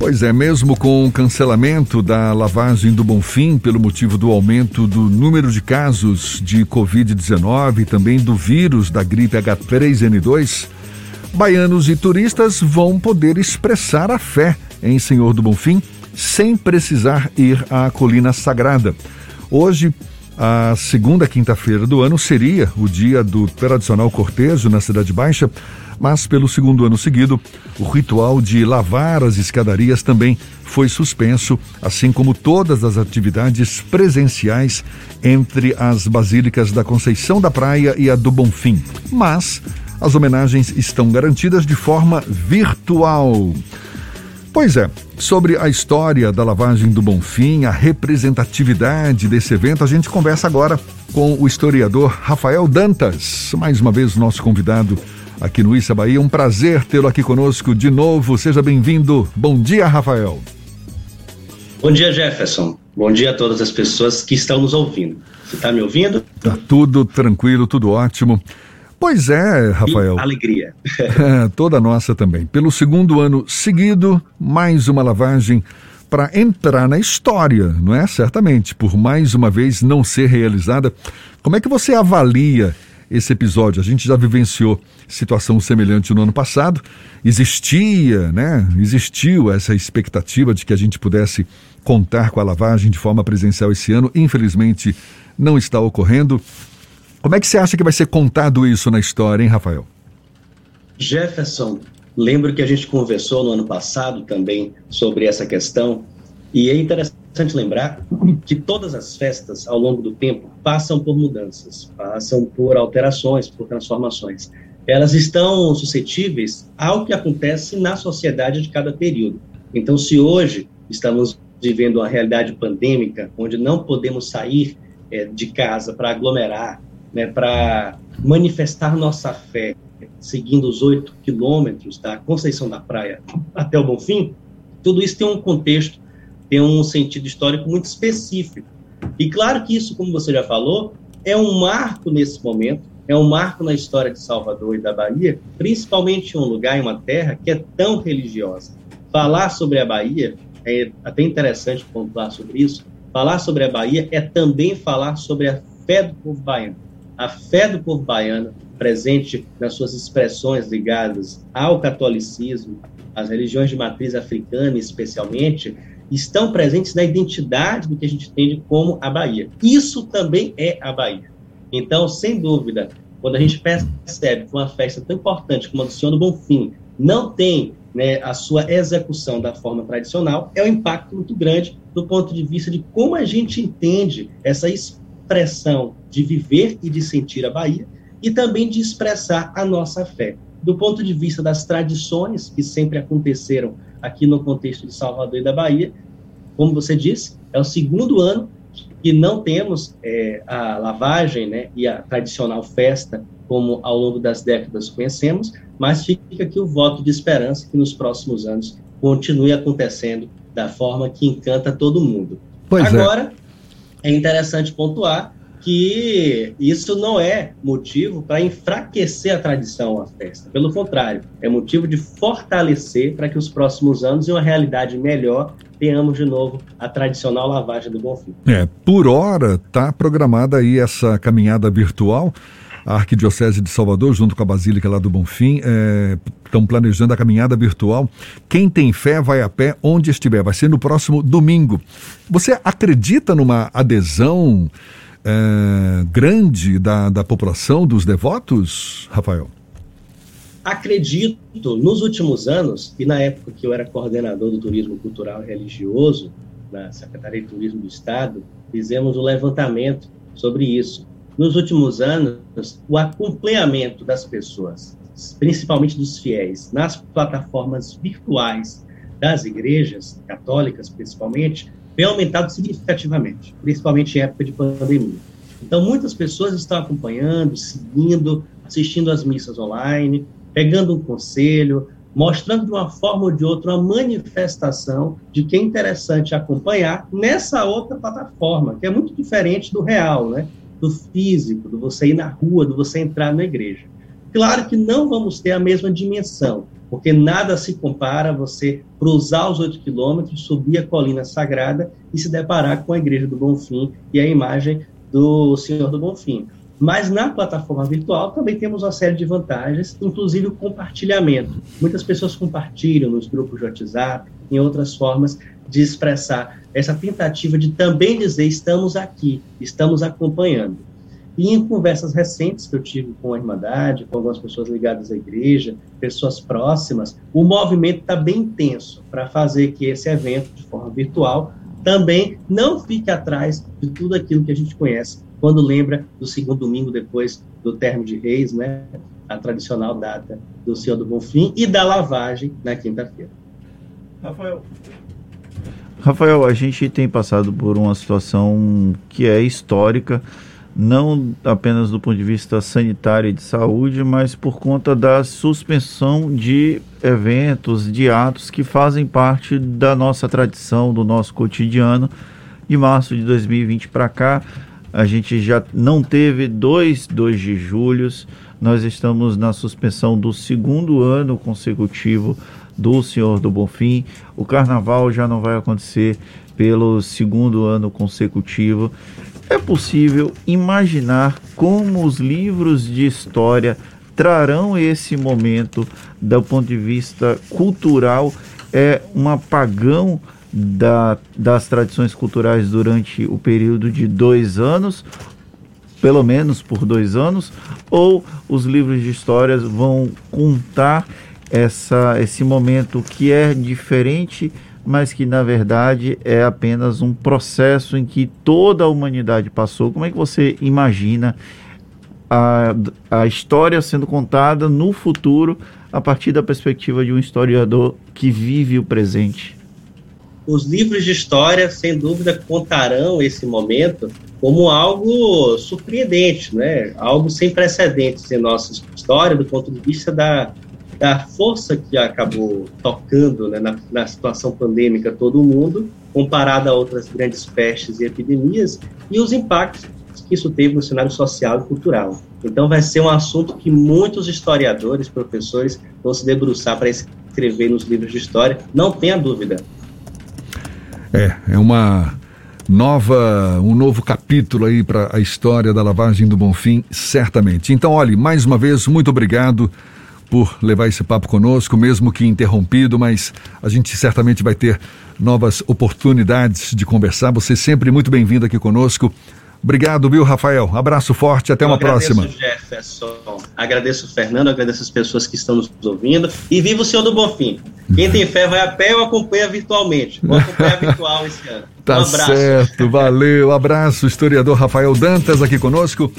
Pois é, mesmo com o cancelamento da lavagem do Bonfim pelo motivo do aumento do número de casos de Covid-19 e também do vírus da gripe H3N2, baianos e turistas vão poder expressar a fé em Senhor do Bonfim sem precisar ir à Colina Sagrada. Hoje, a segunda quinta-feira do ano seria o dia do tradicional cortejo na Cidade Baixa, mas pelo segundo ano seguido, o ritual de lavar as escadarias também foi suspenso, assim como todas as atividades presenciais entre as basílicas da Conceição da Praia e a do Bonfim. Mas as homenagens estão garantidas de forma virtual. Pois é, sobre a história da lavagem do Bonfim, a representatividade desse evento, a gente conversa agora com o historiador Rafael Dantas, mais uma vez nosso convidado aqui no Issa Bahia. Um prazer tê-lo aqui conosco de novo. Seja bem-vindo. Bom dia, Rafael. Bom dia, Jefferson. Bom dia a todas as pessoas que estão nos ouvindo. Você está me ouvindo? Tá tudo tranquilo, tudo ótimo. Pois é, Rafael. E alegria. Toda nossa também. Pelo segundo ano seguido, mais uma lavagem para entrar na história, não é? Certamente, por mais uma vez não ser realizada. Como é que você avalia esse episódio? A gente já vivenciou situação semelhante no ano passado. Existia, né? Existiu essa expectativa de que a gente pudesse contar com a lavagem de forma presencial esse ano. Infelizmente, não está ocorrendo. Como é que você acha que vai ser contado isso na história, hein, Rafael? Jefferson, lembro que a gente conversou no ano passado também sobre essa questão, e é interessante lembrar que todas as festas, ao longo do tempo, passam por mudanças, passam por alterações, por transformações. Elas estão suscetíveis ao que acontece na sociedade de cada período. Então, se hoje estamos vivendo uma realidade pandêmica, onde não podemos sair é, de casa para aglomerar, né, para manifestar nossa fé, seguindo os oito quilômetros da Conceição da Praia até o Bonfim, tudo isso tem um contexto, tem um sentido histórico muito específico. E claro que isso, como você já falou, é um marco nesse momento, é um marco na história de Salvador e da Bahia, principalmente em um lugar, em uma terra que é tão religiosa. Falar sobre a Bahia, é até interessante pontuar sobre isso, falar sobre a Bahia é também falar sobre a fé do povo baiano a fé do povo baiano, presente nas suas expressões ligadas ao catolicismo, às religiões de matriz africana especialmente, estão presentes na identidade do que a gente entende como a Bahia. Isso também é a Bahia. Então, sem dúvida, quando a gente percebe que uma festa tão importante como a do Senhor do Bonfim não tem né, a sua execução da forma tradicional, é um impacto muito grande do ponto de vista de como a gente entende essa expressão de viver e de sentir a Bahia e também de expressar a nossa fé. Do ponto de vista das tradições que sempre aconteceram aqui no contexto de Salvador e da Bahia, como você disse, é o segundo ano que não temos é, a lavagem né, e a tradicional festa como ao longo das décadas conhecemos, mas fica aqui o voto de esperança que nos próximos anos continue acontecendo da forma que encanta todo mundo. Pois é. Agora, é interessante pontuar que isso não é motivo para enfraquecer a tradição, a festa. Pelo contrário, é motivo de fortalecer para que os próximos anos, em uma realidade melhor, tenhamos de novo a tradicional lavagem do Bonfim. É, por hora está programada aí essa caminhada virtual. A Arquidiocese de Salvador, junto com a Basílica lá do Bonfim, estão é, planejando a caminhada virtual. Quem tem fé vai a pé onde estiver. Vai ser no próximo domingo. Você acredita numa adesão é, grande da, da população, dos devotos, Rafael? Acredito, nos últimos anos, e na época que eu era coordenador do turismo cultural religioso, na Secretaria de Turismo do Estado, fizemos um levantamento sobre isso. Nos últimos anos, o acompanhamento das pessoas, principalmente dos fiéis, nas plataformas virtuais das igrejas católicas, principalmente, tem aumentado significativamente, principalmente em época de pandemia. Então, muitas pessoas estão acompanhando, seguindo, assistindo às missas online, pegando um conselho, mostrando de uma forma ou de outra uma manifestação de que é interessante acompanhar nessa outra plataforma, que é muito diferente do real, né? do físico, do você ir na rua, do você entrar na igreja. Claro que não vamos ter a mesma dimensão, porque nada se compara a você cruzar os oito quilômetros, subir a colina sagrada e se deparar com a Igreja do Bonfim e a imagem do Senhor do Bonfim. Mas na plataforma virtual também temos uma série de vantagens, inclusive o compartilhamento. Muitas pessoas compartilham nos grupos de WhatsApp, em outras formas de expressar essa tentativa de também dizer estamos aqui, estamos acompanhando. E em conversas recentes que eu tive com a Irmandade, com algumas pessoas ligadas à igreja, pessoas próximas, o movimento está bem intenso para fazer que esse evento, de forma virtual, também não fique atrás de tudo aquilo que a gente conhece quando lembra do segundo domingo depois do termo de reis, né, a tradicional data do Senhor do Bonfim e da lavagem na quinta-feira. Rafael. Rafael, a gente tem passado por uma situação que é histórica, não apenas do ponto de vista sanitário e de saúde, mas por conta da suspensão de eventos, de atos que fazem parte da nossa tradição, do nosso cotidiano. De março de 2020 para cá, a gente já não teve dois 2 de julho, nós estamos na suspensão do segundo ano consecutivo do Senhor do Bonfim. O carnaval já não vai acontecer pelo segundo ano consecutivo. É possível imaginar como os livros de história trarão esse momento do ponto de vista cultural. É um apagão da, das tradições culturais durante o período de dois anos, pelo menos por dois anos, ou os livros de histórias vão contar essa, esse momento que é diferente, mas que na verdade é apenas um processo em que toda a humanidade passou. Como é que você imagina a, a história sendo contada no futuro a partir da perspectiva de um historiador que vive o presente? Os livros de história, sem dúvida, contarão esse momento como algo surpreendente, né? algo sem precedentes em nossa história, do ponto de vista da da força que acabou tocando né, na, na, situação pandêmica todo o mundo, comparada a outras grandes pestes e epidemias, e os impactos que isso teve no cenário social e cultural. Então, vai ser um assunto que muitos historiadores, professores, vão se debruçar para escrever nos livros de história, não tenha dúvida. É, é uma nova, um novo capítulo aí para a história da lavagem do Bonfim, certamente. Então, olhe, mais uma vez, muito obrigado por levar esse papo conosco, mesmo que interrompido, mas a gente certamente vai ter novas oportunidades de conversar. Você sempre muito bem-vindo aqui conosco. Obrigado, viu, Rafael? Abraço forte, até Eu uma próxima. Jefferson. Agradeço o Fernando, agradeço as pessoas que estão nos ouvindo. E viva o Senhor do Bonfim. Quem tem fé vai a pé ou acompanha virtualmente. Vou acompanhar virtual esse ano. Tá um abraço. certo, valeu. Abraço, historiador Rafael Dantas aqui conosco.